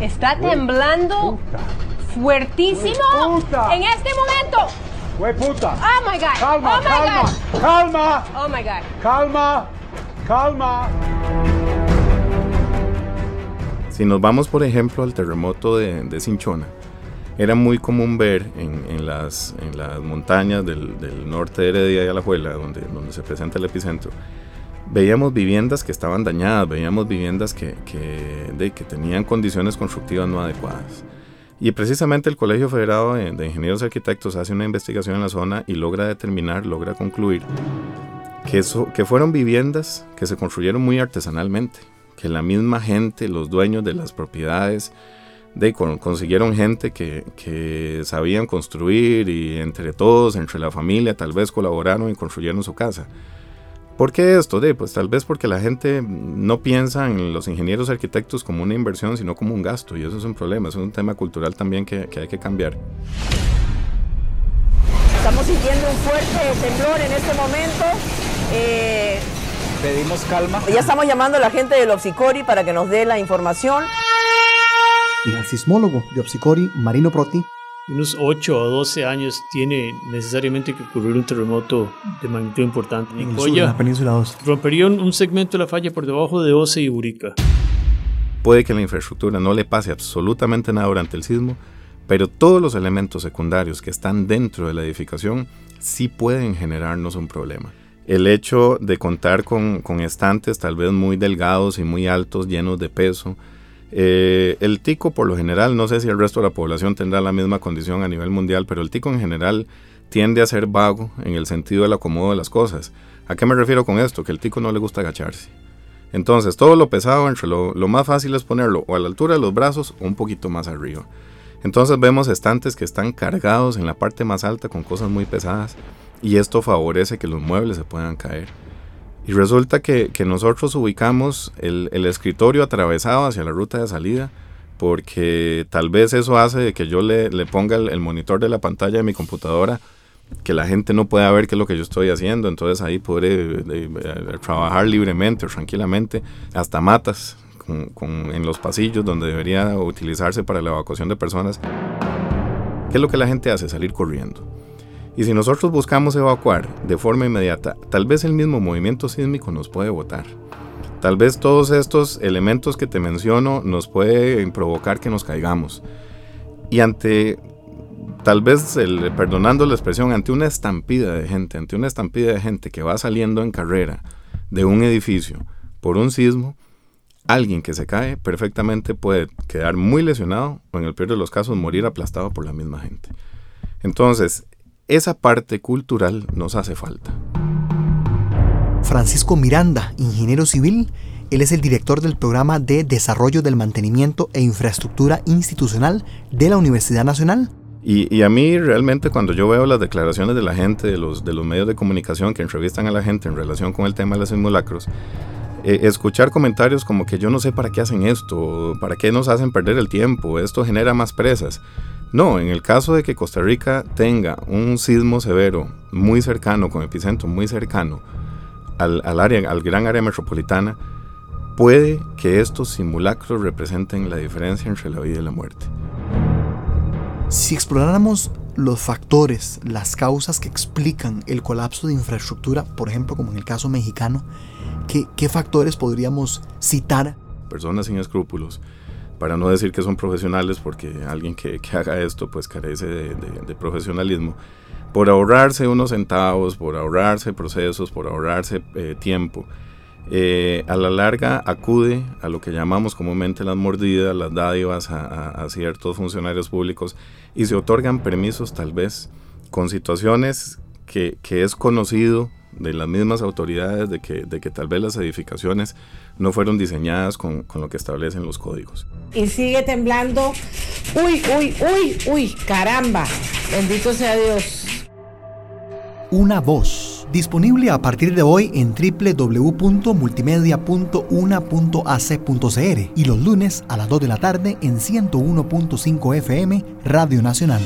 Está temblando fuertísimo en este momento. ¡Güey puta! Oh my God. Calma, oh my calma, God. calma, Oh my God. calma, calma. Si nos vamos, por ejemplo, al terremoto de, de Cinchona, era muy común ver en, en las, en las montañas del, del norte de Heredia y Alajuela, donde, donde se presenta el epicentro, veíamos viviendas que estaban dañadas, veíamos viviendas que, que, de, que tenían condiciones constructivas no adecuadas. Y precisamente el Colegio Federado de, de Ingenieros y Arquitectos hace una investigación en la zona y logra determinar, logra concluir que, eso, que fueron viviendas que se construyeron muy artesanalmente, que la misma gente, los dueños de las propiedades, de, con- consiguieron gente que, que sabían construir y entre todos, entre la familia, tal vez colaboraron y construyeron su casa. ¿Por qué esto? De, pues tal vez porque la gente no piensa en los ingenieros arquitectos como una inversión, sino como un gasto, y eso es un problema, eso es un tema cultural también que, que hay que cambiar. Estamos sintiendo un fuerte temblor en este momento. Eh, Pedimos calma. ya estamos llamando a la gente del Opsicori para que nos dé la información. Y al sismólogo de Opsicori, Marino Proti, Unos 8 o 12 años tiene necesariamente que ocurrir un terremoto de magnitud importante. en el sur, en Nicoya la península 2. rompería un, un segmento de la falla por debajo de Oce y Burica. Puede que la infraestructura no le pase absolutamente nada durante el sismo, pero todos los elementos secundarios que están dentro de la edificación sí pueden generarnos un problema. El hecho de contar con, con estantes tal vez muy delgados y muy altos, llenos de peso. Eh, el tico por lo general, no sé si el resto de la población tendrá la misma condición a nivel mundial, pero el tico en general tiende a ser vago en el sentido del acomodo de las cosas. ¿A qué me refiero con esto? Que el tico no le gusta agacharse. Entonces, todo lo pesado, entre lo, lo más fácil es ponerlo o a la altura de los brazos o un poquito más arriba. Entonces vemos estantes que están cargados en la parte más alta con cosas muy pesadas y esto favorece que los muebles se puedan caer. Y resulta que, nosotros ubicamos el, escritorio atravesado hacia la ruta de salida porque tal vez eso hace que yo le, ponga el, monitor de la pantalla de mi computadora que la gente no pueda ver qué es lo que yo estoy haciendo, entonces ahí podré eh, eh, trabajar libremente o tranquilamente, hasta matas en los pasillos donde debería utilizarse para la evacuación de personas. ¿Qué es lo que la gente hace? Salir corriendo. Y si nosotros buscamos evacuar de forma inmediata, tal vez el mismo movimiento sísmico nos puede botar. Tal vez todos estos elementos que te menciono nos pueden provocar que nos caigamos. Y ante tal vez, perdonando la expresión, ante una estampida de gente, ante una estampida de gente que va saliendo en carrera de un edificio por un sismo, alguien que se cae perfectamente puede quedar muy lesionado o en el peor de los casos morir aplastado por la misma gente. Entonces, esa parte cultural nos hace falta. Francisco Miranda, ingeniero civil, él es el director del programa de Desarrollo del Mantenimiento e Infraestructura Institucional de la Universidad Nacional. Y, y a mí realmente cuando yo veo las declaraciones de la gente, de los, de los medios de comunicación que entrevistan a la gente en relación con el tema de los simulacros, eh, escuchar comentarios como que yo no sé para qué hacen esto, para qué nos hacen perder el tiempo, esto genera más presas. No, en el caso de que Costa Rica tenga un sismo severo muy cercano, con epicentro muy cercano al, al área, al gran área metropolitana, puede que estos simulacros representen la diferencia entre la vida y la muerte. Si exploráramos los factores, las causas que explican el colapso de infraestructura, por ejemplo, como en el caso mexicano, ¿qué, qué factores podríamos citar? personas sin escrúpulos, para no decir que son profesionales, porque alguien que, haga esto pues carece de, profesionalismo, por ahorrarse unos centavos, por ahorrarse procesos, por ahorrarse eh, tiempo, eh, a la larga acude a lo que llamamos comúnmente las mordidas, las dádivas a, ciertos funcionarios públicos y se otorgan permisos tal vez con situaciones que es conocido de las mismas autoridades de que, de que tal vez las edificaciones no fueron diseñadas con, con lo que establecen los códigos. y sigue temblando. Uy, uy, uy, uy, caramba. Bendito sea Dios. Una voz, disponible a partir de hoy en www.multimedia.una.ac.cr y los lunes a las 2 de la tarde en 101.5 FM Radio Nacional.